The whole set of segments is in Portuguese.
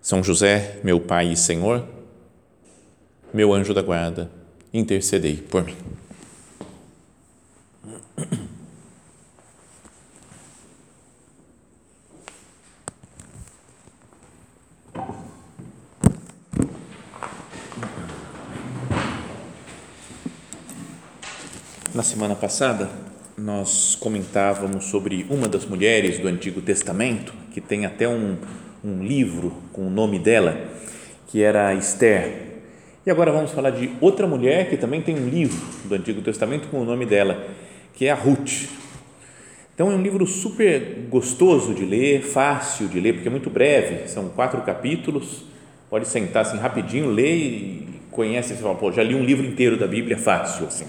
são José, meu Pai e Senhor, meu anjo da guarda, intercedei por mim. Na semana passada, nós comentávamos sobre uma das mulheres do Antigo Testamento, que tem até um, um livro com o nome dela, que era Esther. E agora vamos falar de outra mulher que também tem um livro do Antigo Testamento com o nome dela, que é a Ruth. Então é um livro super gostoso de ler, fácil de ler, porque é muito breve, são quatro capítulos, pode sentar assim rapidinho, ler e conhece, você fala, pô, já li um livro inteiro da Bíblia, fácil assim.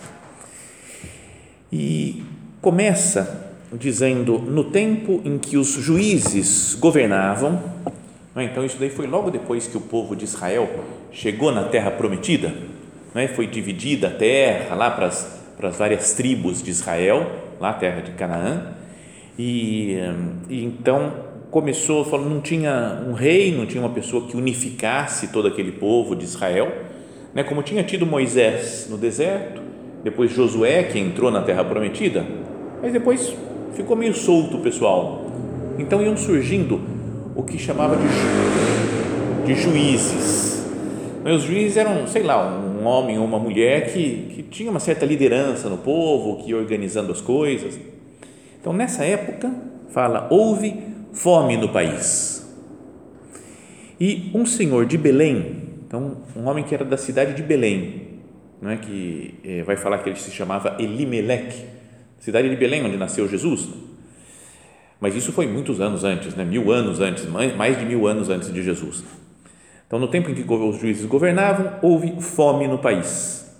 E começa dizendo no tempo em que os juízes governavam, né, então isso daí foi logo depois que o povo de Israel chegou na terra prometida, né, foi dividida a terra lá para as, para as várias tribos de Israel, lá a terra de Canaã, e, e então começou, falou, não tinha um rei, não tinha uma pessoa que unificasse todo aquele povo de Israel, né, como tinha tido Moisés no deserto, depois Josué que entrou na terra prometida, mas depois ficou meio solto o pessoal. Então iam surgindo o que chamava de, ju de juízes. Mas os juízes eram, sei lá, um homem ou uma mulher que, que tinha uma certa liderança no povo, que ia organizando as coisas. Então nessa época, fala, houve fome no país. E um senhor de Belém, então um homem que era da cidade de Belém, não é que é, vai falar que ele se chamava Elimelec, cidade de Belém, onde nasceu Jesus. Mas isso foi muitos anos antes, né? mil anos antes, mais de mil anos antes de Jesus. Então, no tempo em que os juízes governavam, houve fome no país.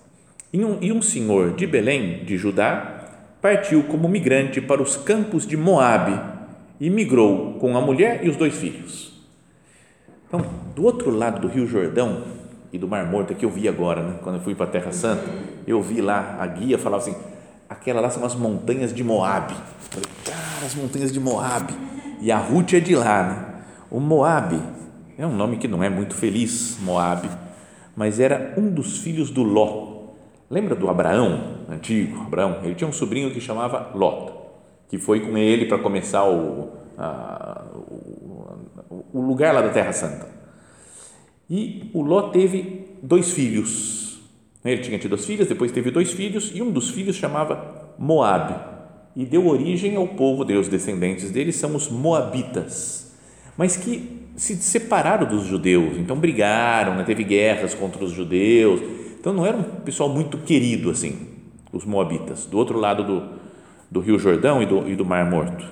E um, e um senhor de Belém, de Judá, partiu como migrante para os campos de Moabe e migrou com a mulher e os dois filhos. Então, do outro lado do Rio Jordão e do Mar Morto, que eu vi agora, né? quando eu fui para a Terra Santa, eu vi lá, a guia falava assim, aquela lá são as montanhas de Moabe. Falei, as montanhas de Moabe. E a Ruth é de lá, né? O Moabe é um nome que não é muito feliz, Moabe, mas era um dos filhos do Ló. Lembra do Abraão, antigo Abraão? Ele tinha um sobrinho que chamava Ló, que foi com ele para começar o, a, o, o lugar lá da Terra Santa. E o Ló teve dois filhos, ele tinha tido as filhas, depois teve dois filhos e um dos filhos chamava Moabe e deu origem ao povo dele, os descendentes dele são os moabitas, mas que se separaram dos judeus, então brigaram, né? teve guerras contra os judeus, então não era um pessoal muito querido assim, os moabitas, do outro lado do, do Rio Jordão e do, e do Mar Morto.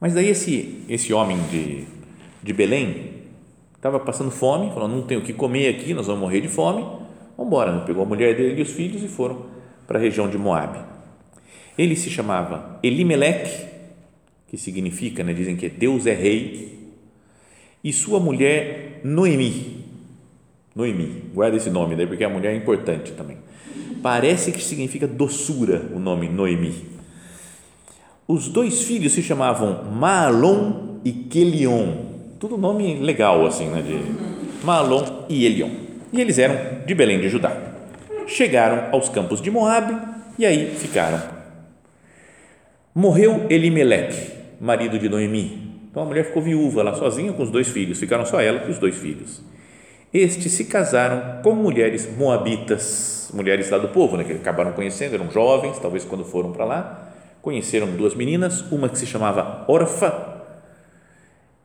Mas daí esse, esse homem de, de Belém estava passando fome, falou, não tenho o que comer aqui, nós vamos morrer de fome, Vamos embora, né? pegou a mulher dele e os filhos e foram para a região de Moab. Ele se chamava Elimelec, que significa, né, dizem que Deus é rei, e sua mulher Noemi. Noemi, guarda esse nome daí, porque a mulher é importante também. Parece que significa doçura o nome Noemi. Os dois filhos se chamavam Maalon e Quelion. Tudo nome legal assim, né? De Maalon e Elion e eles eram de Belém de Judá. Chegaram aos campos de Moabe e aí ficaram. Morreu Elimelec, marido de Noemi. Então a mulher ficou viúva lá sozinha com os dois filhos, ficaram só ela e os dois filhos. Estes se casaram com mulheres moabitas, mulheres lá do povo, né, que acabaram conhecendo, eram jovens, talvez quando foram para lá, conheceram duas meninas, uma que se chamava Orfa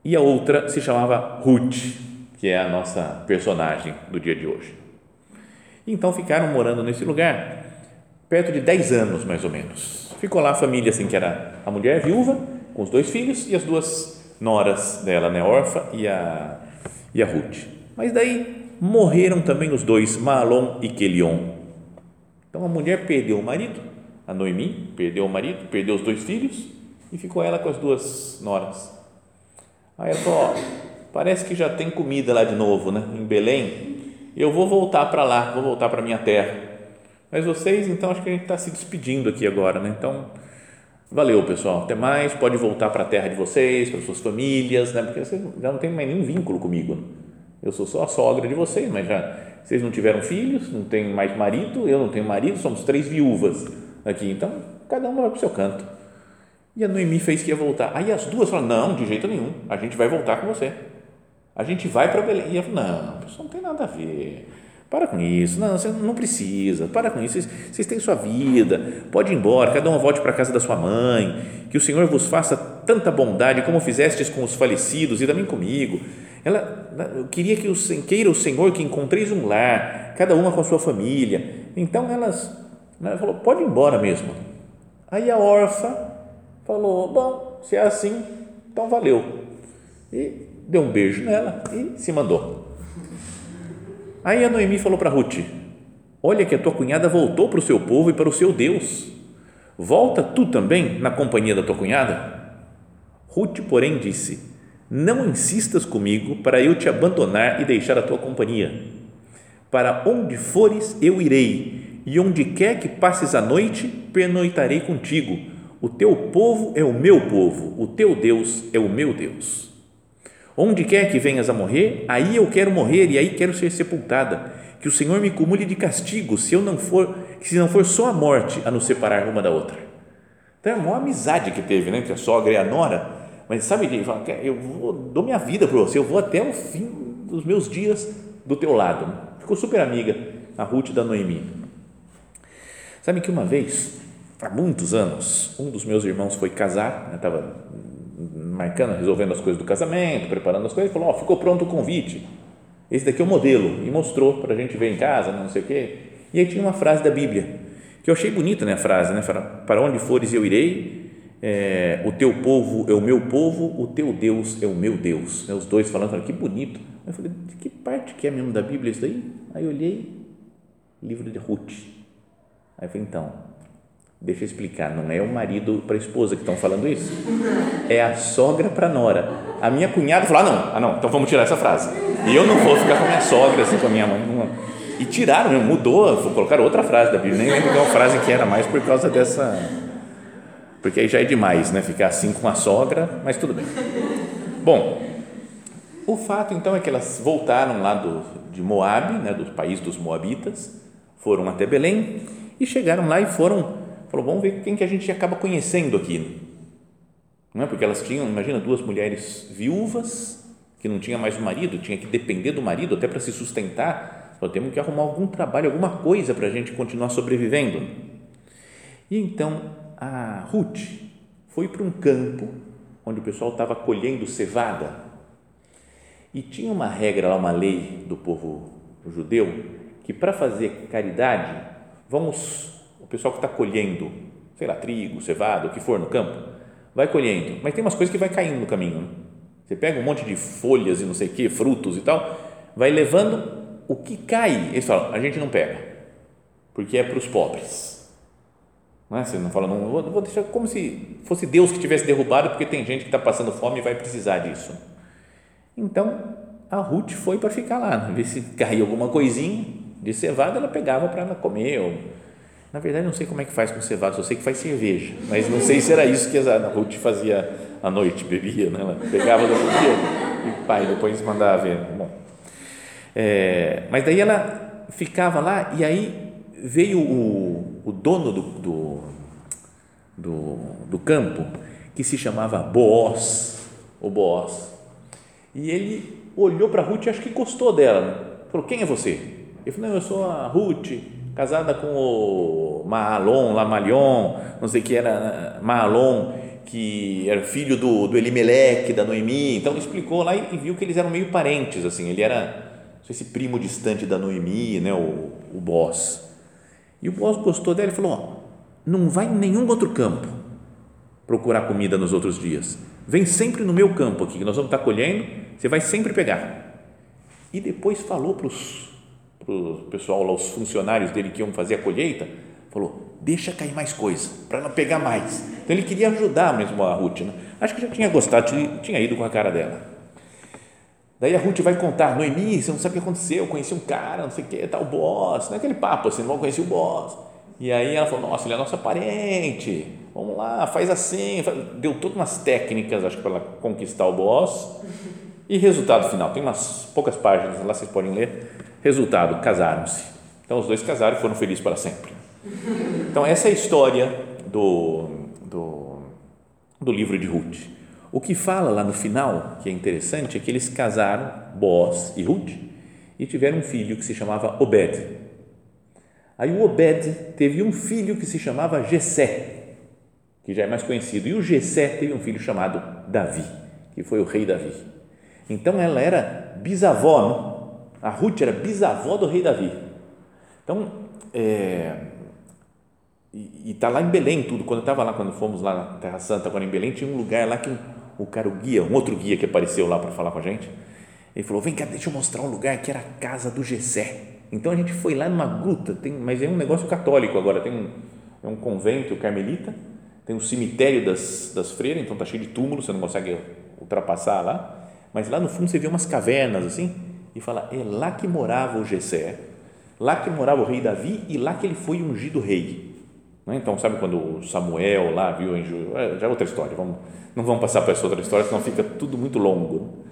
e a outra se chamava Ruth que é a nossa personagem do dia de hoje. Então ficaram morando nesse lugar perto de 10 anos, mais ou menos. Ficou lá a família, assim, que era a mulher viúva, com os dois filhos e as duas noras dela, né, órfã e a, e a Ruth. Mas daí morreram também os dois, Malom e Quelion. Então a mulher perdeu o marido, a Noemi perdeu o marido, perdeu os dois filhos e ficou ela com as duas noras. Aí ela falou: ó, parece que já tem comida lá de novo, né? Em Belém. Eu vou voltar para lá, vou voltar para minha terra. Mas vocês, então, acho que a gente está se despedindo aqui agora, né? Então, valeu, pessoal. Até mais. Pode voltar para a terra de vocês, para suas famílias, né? Porque vocês já não tem mais nenhum vínculo comigo. Eu sou só a sogra de vocês, mas já vocês não tiveram filhos, não tem mais marido, eu não tenho marido, somos três viúvas aqui. Então, cada uma vai para o seu canto. E a Noemi fez que ia voltar. Aí as duas falaram: não, de jeito nenhum, a gente vai voltar com você. A gente vai para Belém. E ela falou: não, isso não tem nada a ver. Para com isso, não, você não precisa, para com isso, vocês, vocês têm sua vida, pode ir embora, cada um volte para a casa da sua mãe, que o Senhor vos faça tanta bondade como fizestes com os falecidos e também comigo. Ela queria que o queira o Senhor que encontreis um lar, cada uma com a sua família. Então elas, ela falou, pode ir embora mesmo. Aí a órfã falou, bom, se é assim, então valeu. E deu um beijo nela e se mandou. Aí a Noemi falou para Ruth: Olha que a tua cunhada voltou para o seu povo e para o seu Deus. Volta tu também na companhia da tua cunhada? Ruth, porém, disse: Não insistas comigo para eu te abandonar e deixar a tua companhia. Para onde fores, eu irei, e onde quer que passes a noite, pernoitarei contigo. O teu povo é o meu povo, o teu Deus é o meu Deus. Onde quer que venhas a morrer, aí eu quero morrer e aí quero ser sepultada. Que o Senhor me cumule de castigo, se eu não for, se não for só a morte a nos separar uma da outra. Então é a maior amizade que teve né, entre a sogra e a nora. Mas sabe, eu vou, dou minha vida para você, eu vou até o fim dos meus dias do teu lado. Ficou super amiga a Ruth da Noemi. Sabe que uma vez, há muitos anos, um dos meus irmãos foi casar, estava né, marcando, resolvendo as coisas do casamento, preparando as coisas, falou: Ó, oh, ficou pronto o convite. Esse daqui é o modelo. E mostrou para a gente ver em casa, não sei o quê. E aí tinha uma frase da Bíblia, que eu achei bonita né, a frase: né? Para onde fores eu irei, é, o teu povo é o meu povo, o teu Deus é o meu Deus. Né, os dois falando, falando, que bonito. Eu falei: de que parte que é mesmo da Bíblia isso daí? Aí eu olhei, livro de Ruth. Aí eu falei: então, Deixa eu explicar, não é o marido para a esposa que estão falando isso, é a sogra para a nora. A minha cunhada falou: ah, não, ah, não, então vamos tirar essa frase. E eu não vou ficar com a minha sogra, assim, com a minha mãe. Não. E tiraram, mudou, colocaram outra frase da Bíblia, nem lembro qual frase que era mais por causa dessa. Porque aí já é demais, né? Ficar assim com a sogra, mas tudo bem. Bom, o fato então é que elas voltaram lá do, de Moab, né, do país dos Moabitas, foram até Belém e chegaram lá e foram Falou, vamos ver quem que a gente acaba conhecendo aqui. Não é? Porque elas tinham, imagina, duas mulheres viúvas que não tinha mais o marido, tinha que depender do marido até para se sustentar. Falou, temos que arrumar algum trabalho, alguma coisa para a gente continuar sobrevivendo. E então a Ruth foi para um campo onde o pessoal estava colhendo cevada e tinha uma regra lá, uma lei do povo judeu que para fazer caridade vamos pessoal que está colhendo, sei lá, trigo, cevada, o que for no campo, vai colhendo, mas tem umas coisas que vai caindo no caminho. Né? Você pega um monte de folhas e não sei o que, frutos e tal, vai levando o que cai. Eles falam, a gente não pega, porque é para os pobres. Não é? Você não fala, não vou, vou deixar como se fosse Deus que tivesse derrubado, porque tem gente que está passando fome e vai precisar disso. Então, a Ruth foi para ficar lá, ver se caía alguma coisinha de cevada, ela pegava para ela comer, ou na verdade, não sei como é que faz com cevada, só sei que faz cerveja. Mas não sei se era isso que a Ruth fazia à noite, bebia, né? Ela pegava do dia e pai, depois mandava ver. Bom, é, mas daí ela ficava lá e aí veio o, o dono do, do, do, do campo, que se chamava Boaz, o Boaz. E ele olhou para Ruth e acho que gostou dela. Falou, quem é você? Ele falou, não, eu sou a Ruth, casada com o Maalon, Lamalion, não sei que era Maalon, que era filho do, do Elimeleque, da Noemi, então explicou lá e, e, viu que eles eram meio parentes, assim, ele era esse primo distante da Noemi, né, o, o boss. E o boss gostou dela e falou, ó, não vai em nenhum outro campo procurar comida nos outros dias, vem sempre no meu campo aqui, que nós vamos estar colhendo, você vai sempre pegar. e depois falou para o pessoal lá, os funcionários dele que iam fazer a colheita, falou, deixa cair mais coisa, para ela pegar mais. Então ele queria ajudar mesmo a Ruth, né? acho que já tinha gostado, tinha ido com a cara dela. Daí a Ruth vai contar, Noemi, você não sabe o que aconteceu, eu conheci um cara, não sei o que, tal, boss, não é aquele papo assim, não vão conhecer o boss. E aí ela falou, nossa, ele é nossa parente, vamos lá, faz assim, deu todas umas técnicas, acho que para ela conquistar o boss. E resultado final, tem umas poucas páginas lá, vocês podem ler. Resultado, casaram-se. Então os dois casaram e foram felizes para sempre. Então essa é a história do, do, do livro de Ruth. O que fala lá no final, que é interessante, é que eles casaram, Boaz e Ruth, e tiveram um filho que se chamava Obed. Aí o Obed teve um filho que se chamava Jessé, que já é mais conhecido, e o Jessé teve um filho chamado Davi, que foi o rei Davi. Então ela era bisavó, não? a Ruth era bisavó do rei Davi. Então, é, e está lá em Belém tudo. Quando eu estava lá, quando fomos lá na Terra Santa, agora em Belém, tinha um lugar lá que o cara, o guia, um outro guia que apareceu lá para falar com a gente, ele falou: Vem cá, deixa eu mostrar um lugar que era a casa do Gessé. Então a gente foi lá numa gruta, tem, mas é um negócio católico agora, tem um, é um convento carmelita, tem um cemitério das, das freiras, então está cheio de túmulos, você não consegue ultrapassar lá, mas lá no fundo você vê umas cavernas assim, e fala: É lá que morava o Gessé, lá que morava o rei Davi e lá que ele foi ungido rei. É? Então, sabe quando Samuel lá viu é, já é outra história, vamos não vamos passar para essa outra história, senão fica tudo muito longo.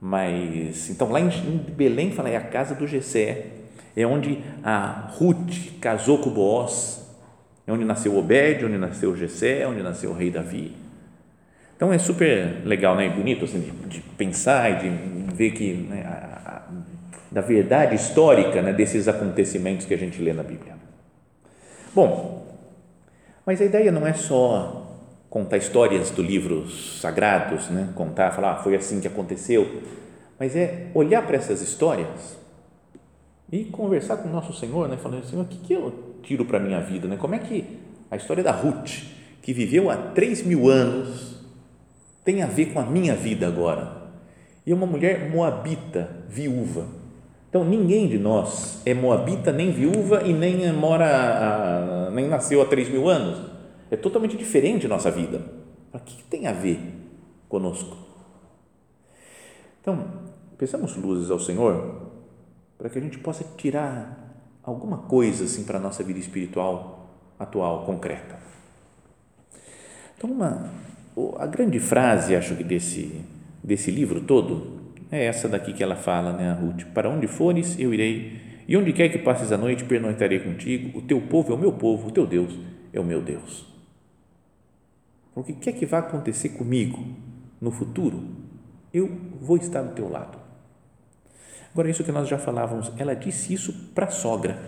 Mas, então, lá em Belém, fala, é a casa do Gessé, é onde a Ruth casou com Boaz, é onde nasceu Obed, onde nasceu Gessé, onde nasceu o rei Davi. Então, é super legal, né? bonito assim, de, de pensar e de ver que né, a, a, da verdade histórica né, desses acontecimentos que a gente lê na Bíblia. Bom, mas a ideia não é só contar histórias do livros sagrados, né? contar, falar, ah, foi assim que aconteceu, mas é olhar para essas histórias e conversar com o nosso Senhor, né? falando, Senhor, o que, que eu tiro para minha vida? Né? Como é que a história da Ruth, que viveu há três mil anos, tem a ver com a minha vida agora? E uma mulher moabita, viúva. Então, ninguém de nós é moabita, nem viúva e nem mora, a, nem nasceu há três mil anos é totalmente diferente nossa vida. O que tem a ver conosco? Então, pensamos luzes ao Senhor para que a gente possa tirar alguma coisa assim para a nossa vida espiritual atual, concreta. Então, uma, a grande frase, acho que desse, desse livro todo, é essa daqui que ela fala, né, a Ruth: Para onde fores, eu irei, e onde quer que passes a noite, pernoitarei contigo. O teu povo é o meu povo, o teu Deus é o meu Deus. O que quer que vai acontecer comigo no futuro, eu vou estar do teu lado. Agora, isso que nós já falávamos, ela disse isso para a sogra.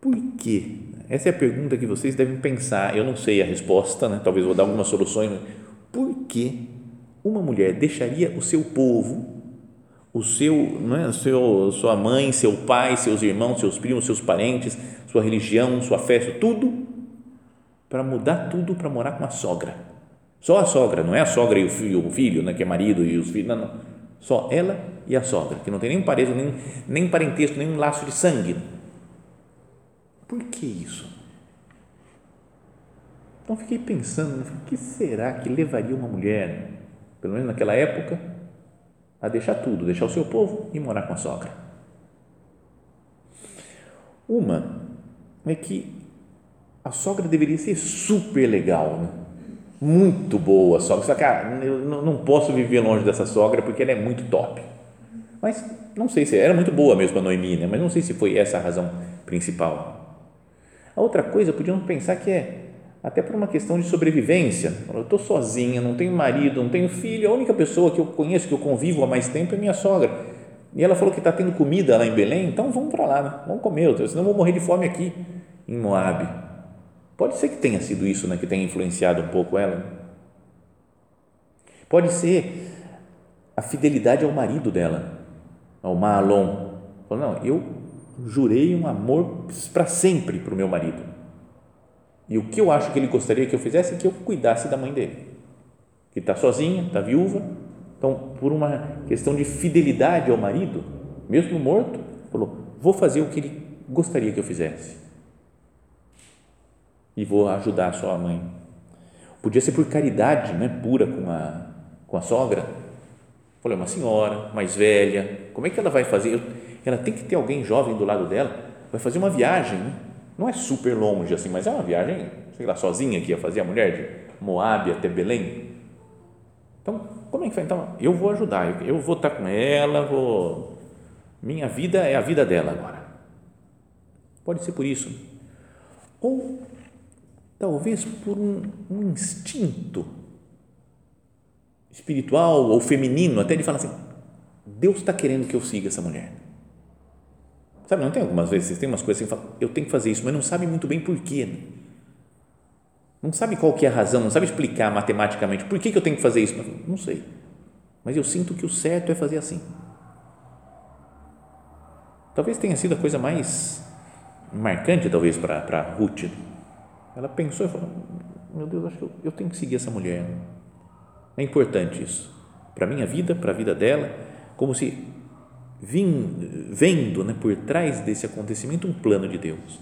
Por quê? Essa é a pergunta que vocês devem pensar. Eu não sei a resposta, né? talvez vou dar algumas soluções. Por que uma mulher deixaria o seu povo, o seu, é, o seu, sua mãe, seu pai, seus irmãos, seus primos, seus parentes, sua religião, sua festa, tudo para mudar tudo para morar com a sogra. Só a sogra, não é a sogra e o filho, o filho né, que é marido e os filhos, não, não. Só ela e a sogra, que não tem nem parentesco, nem, nem parentesco, nem um laço de sangue. Por que isso? Então fiquei pensando, o que será que levaria uma mulher, pelo menos naquela época, a deixar tudo, deixar o seu povo e morar com a sogra? Uma é que a sogra deveria ser super legal, né? muito boa a sogra. Você fala, cara, eu não posso viver longe dessa sogra porque ela é muito top. Mas não sei se era muito boa mesmo a Noemi, né? mas não sei se foi essa a razão principal. A outra coisa, podíamos pensar que é até por uma questão de sobrevivência. Eu estou sozinha, não tenho marido, não tenho filho, a única pessoa que eu conheço, que eu convivo há mais tempo é minha sogra. E ela falou que está tendo comida lá em Belém, então vamos para lá, né? vamos comer, senão eu vou morrer de fome aqui em Moab. Pode ser que tenha sido isso né, que tenha influenciado um pouco ela. Pode ser a fidelidade ao marido dela, ao Maalon. Falou, não, eu jurei um amor para sempre para o meu marido. E o que eu acho que ele gostaria que eu fizesse é que eu cuidasse da mãe dele, que está sozinha, está viúva, Então, por uma questão de fidelidade ao marido, mesmo morto, falou: vou fazer o que ele gostaria que eu fizesse e vou ajudar a sua mãe. Podia ser por caridade, né, pura com a com a sogra. Falei, uma senhora mais velha, como é que ela vai fazer? Ela tem que ter alguém jovem do lado dela, vai fazer uma viagem, não é super longe assim, mas é uma viagem, sei lá, sozinha que ia fazer a mulher de Moab até Belém. Então, como é que vai? Então, eu vou ajudar, eu vou estar com ela, vou. Minha vida é a vida dela agora. Pode ser por isso. Ou talvez por um, um instinto espiritual ou feminino, até ele fala assim: Deus está querendo que eu siga essa mulher. Sabe, não tem algumas vezes, tem umas coisas assim, fala, eu tenho que fazer isso, mas não sabe muito bem por quê. Né? Não sabe qual que é a razão, não sabe explicar matematicamente por que, que eu tenho que fazer isso. Não sei. Mas eu sinto que o certo é fazer assim. Talvez tenha sido a coisa mais marcante, talvez, para Ruth. Ela pensou e falou: Meu Deus, acho que eu, eu tenho que seguir essa mulher. É importante isso. Para a minha vida, para a vida dela, como se vim, vendo né, por trás desse acontecimento um plano de Deus.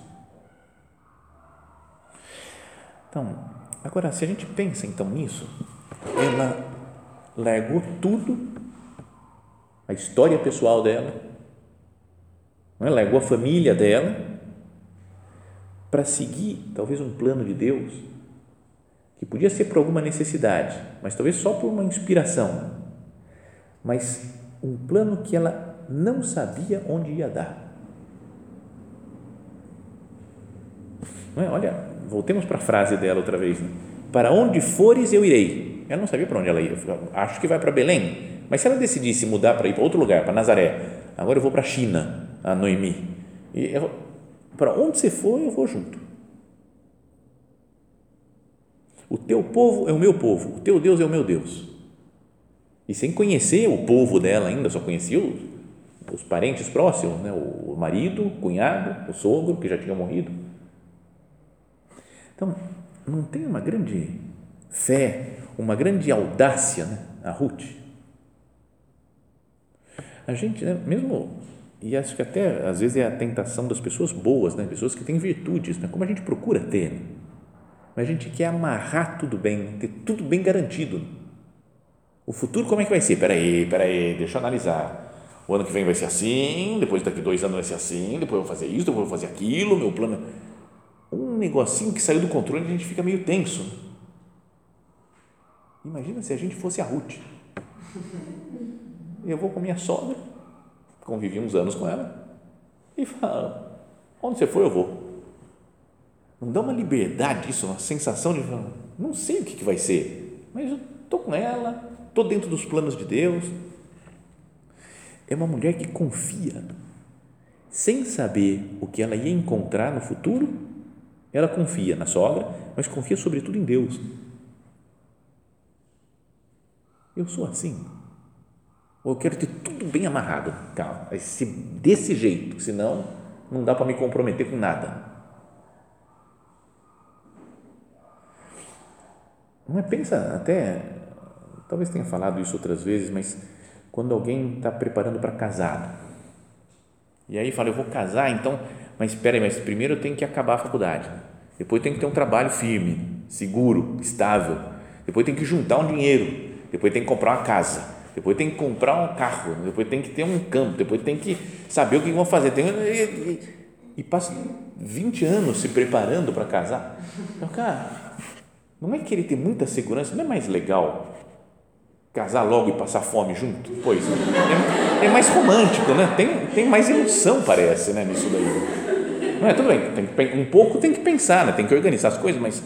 Então, agora, se a gente pensa então nisso, ela largou tudo, a história pessoal dela, não é? largou a família dela, para seguir talvez um plano de Deus, que podia ser por alguma necessidade, mas talvez só por uma inspiração, mas um plano que ela não sabia onde ia dar. É? Olha, voltemos para a frase dela outra vez. Né? Para onde fores, eu irei. Ela não sabia para onde ela ia. Acho que vai para Belém. Mas se ela decidisse mudar para ir para outro lugar, para Nazaré, agora eu vou para a China, a Noemi. Para onde você for, eu vou junto. O teu povo é o meu povo, o teu Deus é o meu Deus. E sem conhecer o povo dela ainda, só conhecia os, os parentes próximos, né? o marido, o cunhado, o sogro, que já tinha morrido. Então, não tem uma grande fé, uma grande audácia, né? a Ruth. A gente, né? mesmo, e acho que até às vezes é a tentação das pessoas boas, né? pessoas que têm virtudes, né? como a gente procura ter. Né? Mas a gente quer amarrar tudo bem, ter tudo bem garantido. O futuro como é que vai ser? Peraí, peraí, deixa eu analisar o ano que vem vai ser assim, depois daqui dois anos vai ser assim, depois eu vou fazer isso, depois eu vou fazer aquilo, meu plano. Um negocinho que saiu do controle, a gente fica meio tenso. Imagina se a gente fosse a Ruth. Eu vou com minha sogra, convivi uns anos com ela, e fala: onde você for, eu vou. Não dá uma liberdade isso, uma sensação de não sei o que vai ser, mas eu estou com ela, estou dentro dos planos de Deus é uma mulher que confia, sem saber o que ela ia encontrar no futuro, ela confia na sogra, mas confia sobretudo em Deus. Eu sou assim. Ou eu quero ter tudo bem amarrado, calma, esse, desse jeito, senão não dá para me comprometer com nada. Não é, pensa até, talvez tenha falado isso outras vezes, mas quando alguém está preparando para casar. E aí fala, eu vou casar, então, mas espera aí, mas primeiro eu tenho que acabar a faculdade. Depois tem que ter um trabalho firme, seguro, estável. Depois tem que juntar um dinheiro. Depois tem que comprar uma casa. Depois tem que comprar um carro. Depois tem que ter um campo. Depois tem que saber o que vão fazer. Tem, e, e, passa 20 anos se preparando para casar. Então, cara, não é querer ter muita segurança, não é mais legal casar logo e passar fome junto? Pois é, é mais romântico, né? Tem, tem mais emoção, parece, né, nisso daí. Não é, tudo bem, tem, um pouco tem que pensar, né? tem que organizar as coisas, mas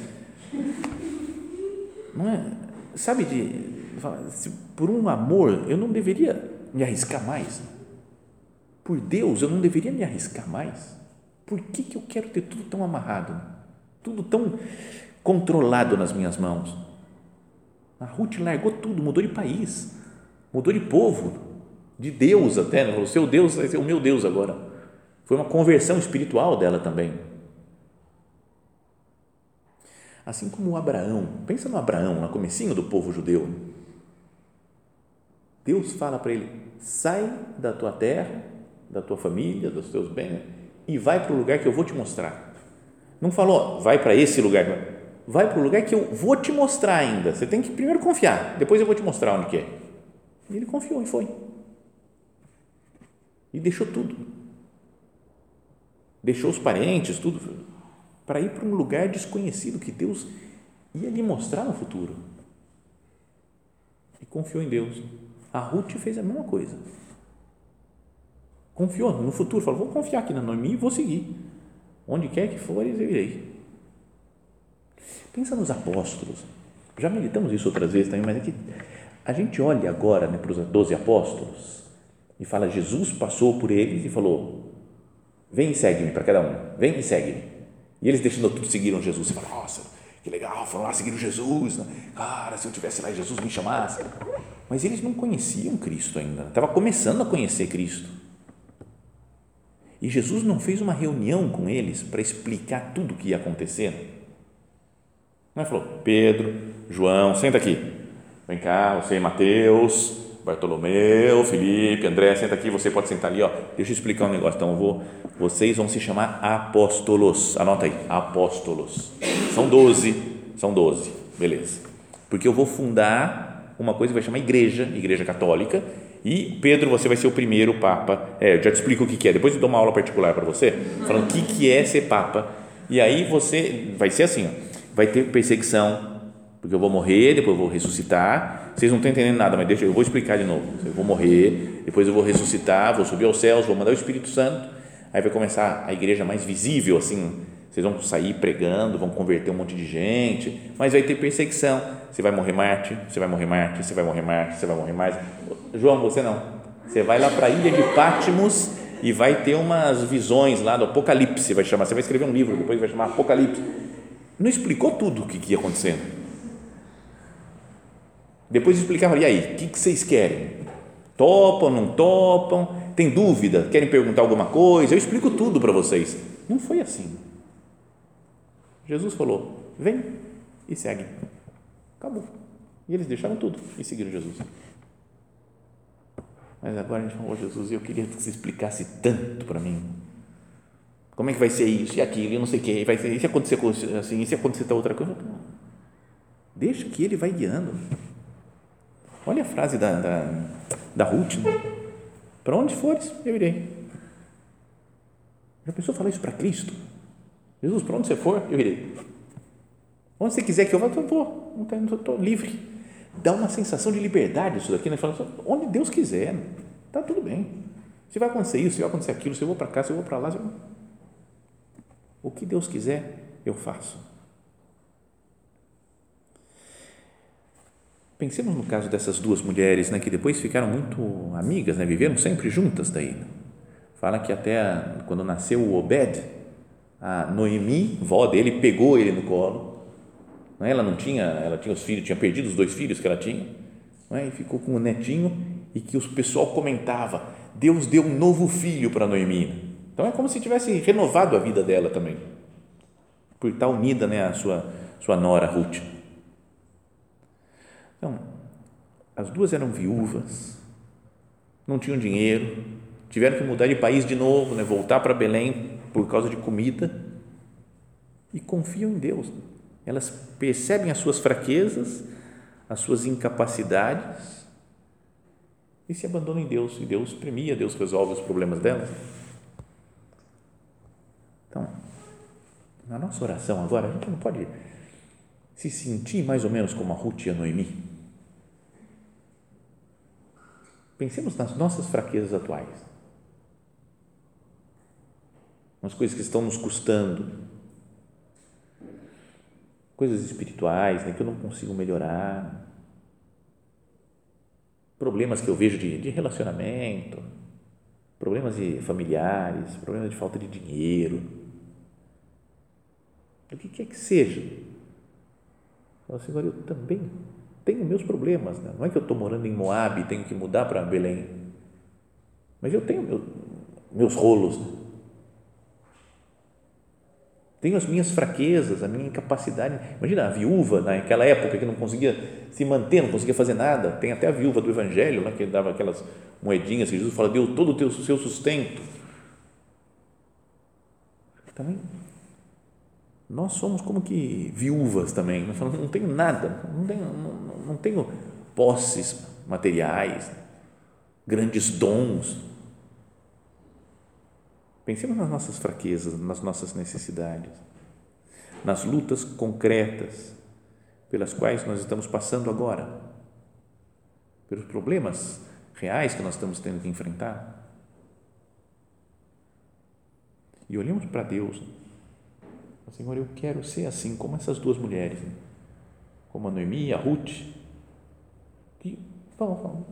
não é, sabe de por um amor eu não deveria me arriscar mais. Por Deus eu não deveria me arriscar mais. Por que, que eu quero ter tudo tão amarrado? Tudo tão controlado nas minhas mãos? A Ruth largou tudo, mudou de país, mudou de povo, de Deus até, né? seu Deus vai ser o meu Deus agora. Foi uma conversão espiritual dela também. Assim como Abraão, pensa no Abraão, no comecinho do povo judeu. Deus fala para ele: sai da tua terra, da tua família, dos teus bens e vai para o lugar que eu vou te mostrar. Não falou, vai para esse lugar, vai para o lugar que eu vou te mostrar ainda. Você tem que primeiro confiar, depois eu vou te mostrar onde que é. E ele confiou e foi. E deixou tudo. Deixou os parentes, tudo, para ir para um lugar desconhecido que Deus ia lhe mostrar no futuro. E confiou em Deus. A Ruth fez a mesma coisa. Confiou no futuro, falou: vou confiar aqui na Noemi e vou seguir. Onde quer que for, eu irei. Pensa nos apóstolos. Já meditamos isso outras vezes também, mas é que a gente olha agora né, para os doze apóstolos e fala: Jesus passou por eles e falou: Vem e segue-me para cada um, vem e segue-me. E eles deixando tudo seguiram Jesus. Você fala: Nossa, que legal, foram lá seguir Jesus. Né? Cara, se eu tivesse lá e Jesus me chamasse. Mas eles não conheciam Cristo ainda, estava começando a conhecer Cristo. E Jesus não fez uma reunião com eles para explicar tudo o que ia acontecer. Não é? Falou, Pedro, João, senta aqui. Vem cá, você, Mateus, Bartolomeu, Felipe, André, senta aqui, você pode sentar ali, ó. Deixa eu explicar um negócio. Então, vou, vocês vão se chamar apóstolos. Anota aí, apóstolos. São doze, são doze, beleza. Porque eu vou fundar uma coisa que vai chamar igreja, igreja católica, e Pedro, você vai ser o primeiro papa. É, eu já te explico o que, que é. Depois eu dou uma aula particular para você, falando o que, que é ser papa. E aí você vai ser assim, ó, vai ter perseguição, porque eu vou morrer, depois eu vou ressuscitar. Vocês não estão entendendo nada, mas deixa eu vou explicar de novo. Eu vou morrer, depois eu vou ressuscitar, vou subir aos céus, vou mandar o Espírito Santo. Aí vai começar a igreja mais visível, assim. Vocês vão sair pregando, vão converter um monte de gente, mas vai ter perseguição. Você vai morrer Marte, você vai morrer Marte, você vai morrer Marte, você vai morrer mais. João, você não. Você vai lá para a ilha de Patmos e vai ter umas visões lá do Apocalipse, vai chamar. Você vai escrever um livro, depois vai chamar Apocalipse. Não explicou tudo o que, ia acontecendo. Depois explicava, e aí, o que, que vocês querem? Topam, não topam? Tem dúvida? Querem perguntar alguma coisa? Eu explico tudo para vocês. Não foi assim. Jesus falou: vem e segue. Acabou. E eles deixaram tudo e seguiram Jesus. Mas agora a gente falou, oh, Jesus, eu queria que você explicasse tanto para mim. Como é que vai ser isso e aquilo, e não sei o quê, vai ser, e se acontecer assim, e se acontecer outra coisa? Deixa que ele vai guiando. Olha a frase da, da, da Ruth. Né? Para onde fores, eu irei. Já pensou falar isso para Cristo? Jesus, para onde você for, eu irei. Onde você quiser que eu vá, eu vou. Estou livre dá uma sensação de liberdade isso daqui, né? Falando, onde Deus quiser, está tudo bem. Se vai acontecer isso, se vai acontecer aquilo, se eu vou para cá, se eu vou para lá, eu... o que Deus quiser, eu faço. Pensemos no caso dessas duas mulheres, né, que depois ficaram muito amigas, né, viveram sempre juntas daí. Né? Fala que até quando nasceu o Obed, a Noemi, vó dele, pegou ele no colo não é? Ela não tinha, ela tinha os filhos, tinha perdido os dois filhos que ela tinha, não é? e ficou com o netinho e que o pessoal comentava, Deus deu um novo filho para Noemi. Então é como se tivesse renovado a vida dela também, por estar unida né, à sua, sua nora Ruth. Então, as duas eram viúvas, não tinham dinheiro, tiveram que mudar de país de novo, né, voltar para Belém por causa de comida e confiam em Deus. Elas percebem as suas fraquezas, as suas incapacidades e se abandonam em Deus. E Deus premia, Deus resolve os problemas delas. Então, na nossa oração agora, a gente não pode se sentir mais ou menos como a Ruth e a Noemi. Pensemos nas nossas fraquezas atuais. Nas coisas que estão nos custando, coisas espirituais né, que eu não consigo melhorar, problemas que eu vejo de, de relacionamento, problemas de familiares, problemas de falta de dinheiro, o que quer que seja. Fala, Senhor, eu também tenho meus problemas, né? não é que eu estou morando em Moab e tenho que mudar para Belém, mas eu tenho meu, meus rolos, né? tenho as minhas fraquezas, a minha incapacidade. Imagina a viúva naquela época que não conseguia se manter, não conseguia fazer nada. Tem até a viúva do Evangelho, né, que dava aquelas moedinhas que Jesus fala, deu todo o teu, seu sustento. Também, nós somos como que viúvas também. Nós falamos, não tenho nada, não tenho, não, não tenho posses materiais, grandes dons Pensemos nas nossas fraquezas, nas nossas necessidades, nas lutas concretas pelas quais nós estamos passando agora, pelos problemas reais que nós estamos tendo que enfrentar. E olhamos para Deus. Senhor, eu quero ser assim como essas duas mulheres, como a Noemi e a Ruth. Que, vamos, vamos,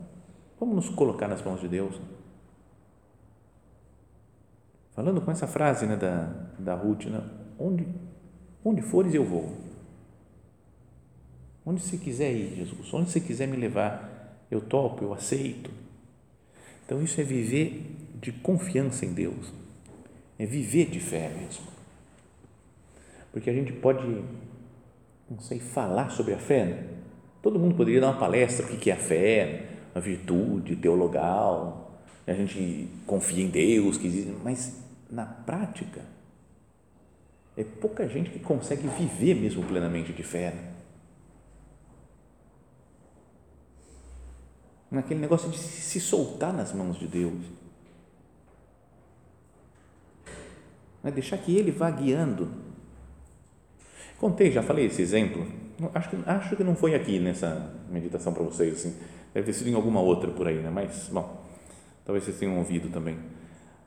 vamos nos colocar nas mãos de Deus falando com essa frase né, da, da Ruth, né, onde, onde fores eu vou. Onde você quiser ir, Jesus, onde você quiser me levar, eu topo, eu aceito. Então, isso é viver de confiança em Deus, é viver de fé mesmo. Porque a gente pode, não sei, falar sobre a fé. Né? Todo mundo poderia dar uma palestra o que é a fé, a virtude teologal, a gente confia em Deus, que mas na prática, é pouca gente que consegue viver mesmo plenamente de fé. Né? Naquele negócio de se soltar nas mãos de Deus. Né? Deixar que Ele vá guiando. Contei, já falei esse exemplo. Acho que, acho que não foi aqui nessa meditação para vocês. Assim. Deve ter sido em alguma outra por aí, né? mas, bom, talvez vocês tenham ouvido também.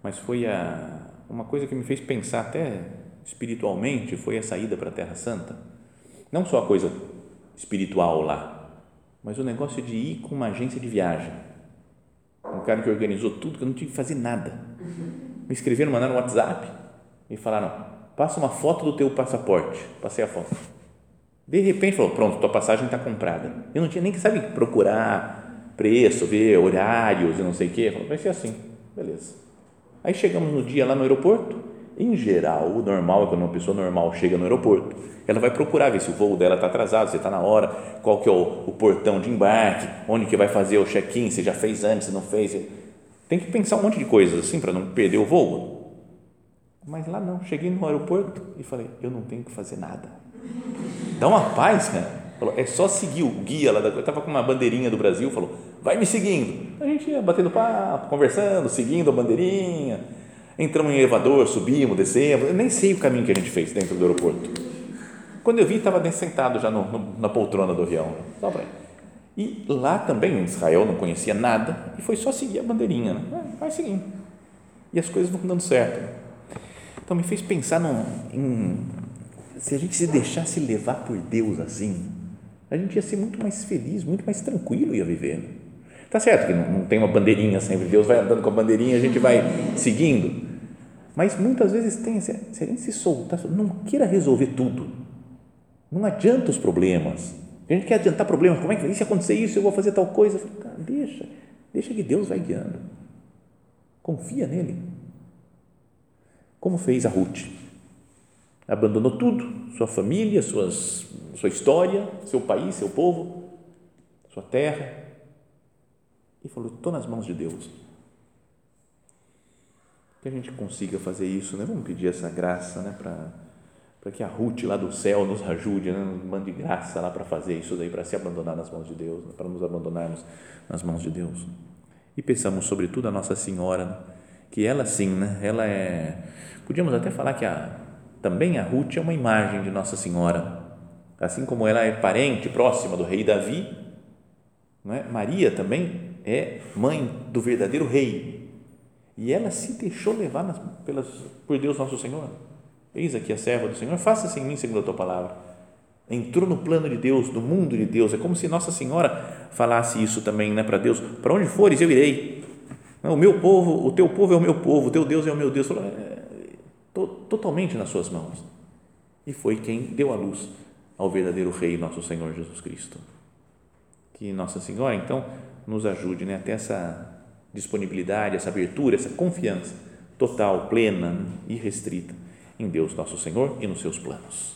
Mas foi a, uma coisa que me fez pensar até espiritualmente foi a saída para a Terra Santa. Não só a coisa espiritual lá, mas o negócio de ir com uma agência de viagem. Um cara que organizou tudo, que eu não tive que fazer nada. Me escreveram, mandaram no WhatsApp e falaram: passa uma foto do teu passaporte. Passei a foto. De repente falou: pronto, tua passagem está comprada. Eu não tinha nem que saber procurar preço, ver horários e não sei o quê. Falou: vai ser assim, beleza. Aí chegamos no dia lá no aeroporto. Em geral, o normal é quando uma pessoa normal chega no aeroporto, ela vai procurar ver se o voo dela está atrasado, se está na hora, qual que é o, o, portão de embarque, onde que vai fazer o check-in, se já fez antes, se não fez. Tem que pensar um monte de coisas assim para não perder o voo. Mas lá não, cheguei no aeroporto e falei, eu não tenho que fazer nada. Dá uma paz, cara. Falou, é só seguir o guia lá, da, eu estava com uma bandeirinha do Brasil, falou, vai me seguindo. A gente ia batendo papo, conversando, seguindo a bandeirinha. Entramos em elevador, subimos, descemos. Eu nem sei o caminho que a gente fez dentro do aeroporto. Quando eu vi, estava sentado já no, no, na poltrona do avião. Só para E lá também, em Israel, não conhecia nada. E foi só seguir a bandeirinha. Né? Vai seguindo. E as coisas vão dando certo. Então me fez pensar no, em se a gente se deixasse levar por Deus assim, a gente ia ser muito mais feliz, muito mais tranquilo ia viver. Tá certo que não, não tem uma bandeirinha sempre, Deus vai andando com a bandeirinha, a gente vai seguindo. Mas muitas vezes tem, se a gente se soltar, não queira resolver tudo. Não adianta os problemas. A gente quer adiantar problemas. Como é que se acontecer isso, eu vou fazer tal coisa? Cara, deixa, deixa que Deus vai guiando. Confia nele. Como fez a Ruth. Abandonou tudo, sua família, suas, sua história, seu país, seu povo, sua terra, e falou: Estou nas mãos de Deus. Que a gente consiga fazer isso, né? Vamos pedir essa graça, né? Para que a Ruth lá do céu nos ajude, né? nos mande graça lá para fazer isso daí, para se abandonar nas mãos de Deus, né? para nos abandonarmos nas mãos de Deus. E pensamos sobretudo a Nossa Senhora, né? que ela sim, né? Ela é. Podíamos até falar que a, também a Ruth é uma imagem de Nossa Senhora, assim como ela é parente próxima do rei Davi, é? Maria também é mãe do verdadeiro rei e ela se deixou levar nas, pelas, por Deus nosso Senhor. Eis aqui a serva do Senhor, faça-se em mim segundo a tua palavra. Entrou no plano de Deus, no mundo de Deus. É como se Nossa Senhora falasse isso também né, para Deus: para onde fores eu irei. O meu povo, o teu povo é o meu povo, o teu Deus é o meu Deus. É, totalmente nas suas mãos. E foi quem deu a luz ao verdadeiro Rei, nosso Senhor Jesus Cristo. Que Nossa Senhora, então, nos ajude né, a ter essa disponibilidade, essa abertura, essa confiança total, plena, irrestrita em Deus nosso Senhor e nos seus planos.